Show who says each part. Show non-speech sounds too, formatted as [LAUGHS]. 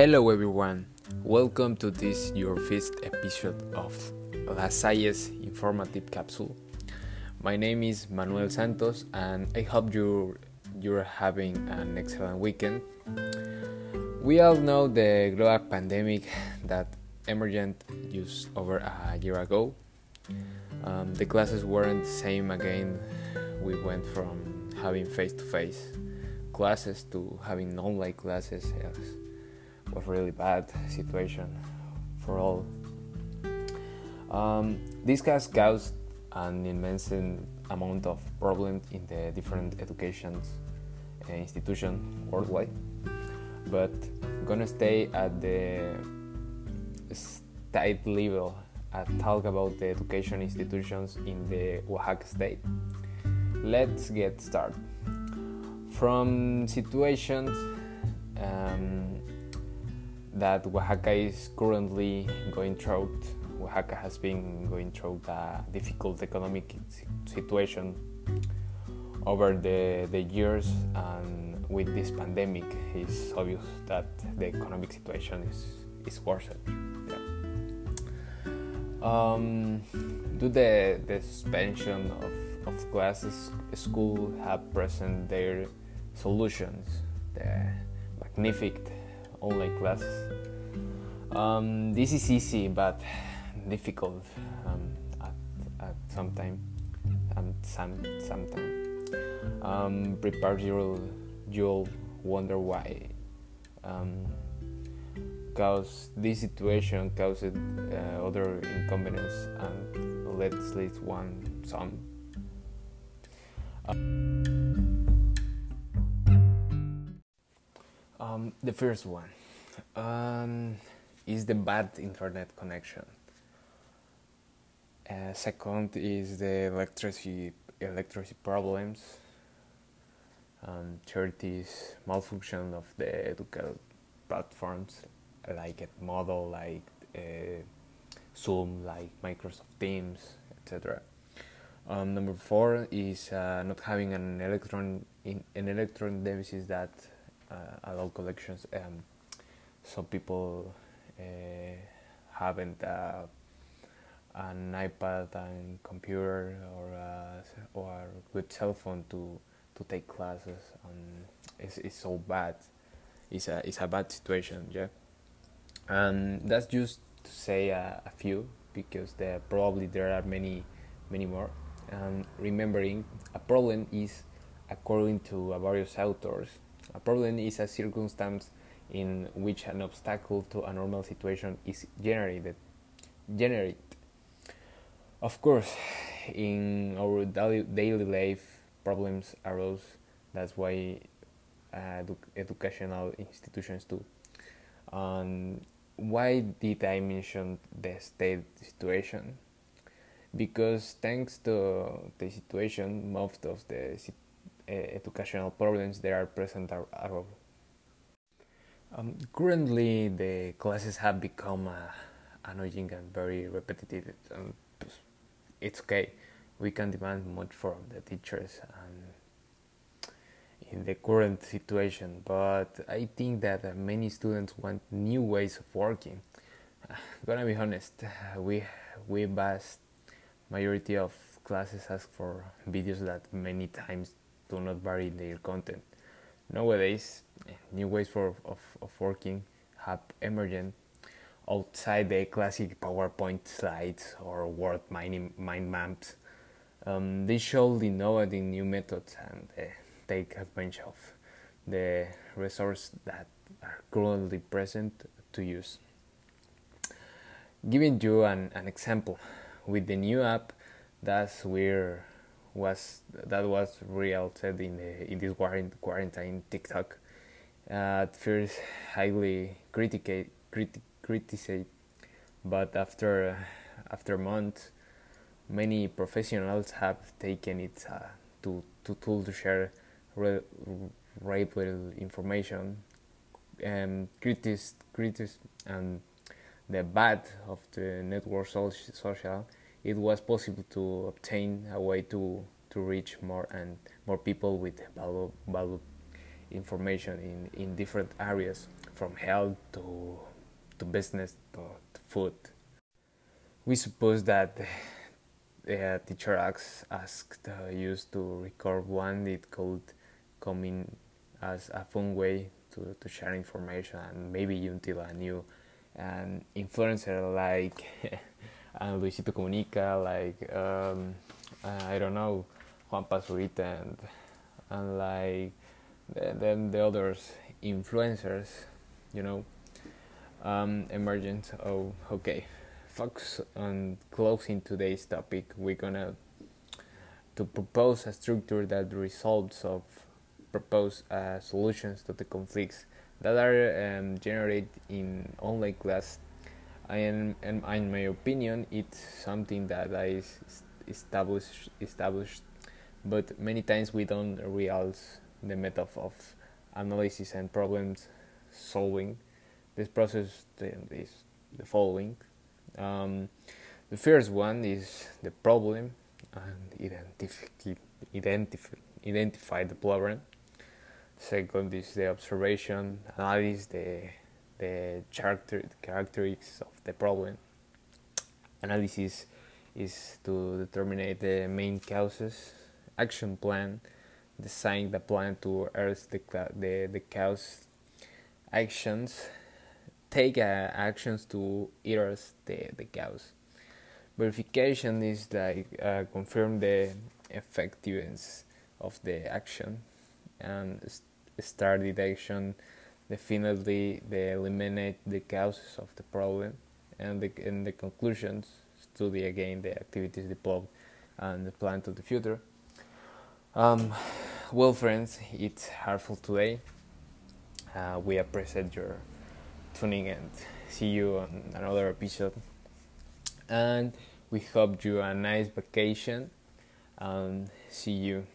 Speaker 1: Hello everyone, welcome to this your first episode of La Salles Informative Capsule. My name is Manuel Santos and I hope you you're having an excellent weekend. We all know the global pandemic that emerged just over a year ago. Um, the classes weren't the same again. We went from having face-to-face classes to having online classes. Yes was really bad situation for all. Um, this has caused an immense amount of problems in the different education uh, institutions worldwide, but gonna stay at the state level and talk about the education institutions in the Oaxaca state. Let's get started. From situations um, that Oaxaca is currently going through. Oaxaca has been going through a difficult economic situation over the, the years, and with this pandemic, it's obvious that the economic situation is, is worsened. Yeah. Um, due the, the suspension of, of classes, school have present their solutions, the magnificent online classes. Um, this is easy but difficult um, at, at some time and some sometime. Um, prepare you'll, you'll wonder why. Um, cause this situation caused uh, other inconvenience and let's list one some. The first one um, is the bad internet connection. Uh, second is the electricity electricity problems. Um, third is malfunction of the educational platforms like Moodle, like uh, Zoom, like Microsoft Teams, etc. Um, number four is uh, not having an electron in, an electron devices that uh, allow collections. Um, some people uh, haven't uh, an iPad and computer or a, or good cell phone to to take classes and it's, it's so bad it's a it's a bad situation yeah and that's just to say a, a few because there probably there are many many more and remembering a problem is according to various authors a problem is a circumstance in which an obstacle to a normal situation is generated. Generate. Of course, in our daily life, problems arose. That's why uh, educational institutions do. And why did I mention the state situation? Because thanks to the situation, most of the educational problems that are present are um, currently, the classes have become uh, annoying and very repetitive. It's okay. We can demand much from the teachers in the current situation, but I think that uh, many students want new ways of working. Uh, [SIGHS] gonna be honest, [SIGHS] we we vast majority of classes ask for videos that many times do not vary their content Nowadays, new ways for, of, of working have emerged outside the classic PowerPoint slides or word mind, mind maps. Um, they show the innovative new methods and uh, take advantage of the resources that are currently present to use. Giving you an, an example, with the new app, that's where was that was real said in the in this quarantine TikTok. Uh, at first, highly criticate, criti- criticized, but after after months, many professionals have taken it uh, to to tool to share re- reliable information, and critic critic and the bad of the network social it was possible to obtain a way to to reach more and more people with valuable, valuable information in, in different areas. from health to to business to, to food. We suppose that the teacher asked, asked uh, used to record one it could come in as a fun way to, to share information and maybe until a new an influencer like [LAUGHS] Luisito Comunica, like um, I don't know, Juanpa Zurita and and like then the others influencers, you know, um, emergent. Oh, okay. Focus on closing today's topic. We're gonna to propose a structure that results of propose uh, solutions to the conflicts that are um, generated in online class. And, and in my opinion, it's something that is established, established, but many times we don't realize the method of analysis and problems solving. This process is the following. Um, the first one is the problem and identify, identify, identify the problem. Second is the observation, analyze the the character characteristics of the problem. Analysis is to determine the main causes. Action plan, design the plan to erase the the the cause. Actions, take uh, actions to erase the the cause. Verification is like uh, confirm the effectiveness of the action and start detection definitely they eliminate the causes of the problem and the, in the conclusions study again the activities developed and the plan to the future. Um, well friends it's harmful today. Uh, we appreciate your tuning and see you on another episode. And we hope you a nice vacation and see you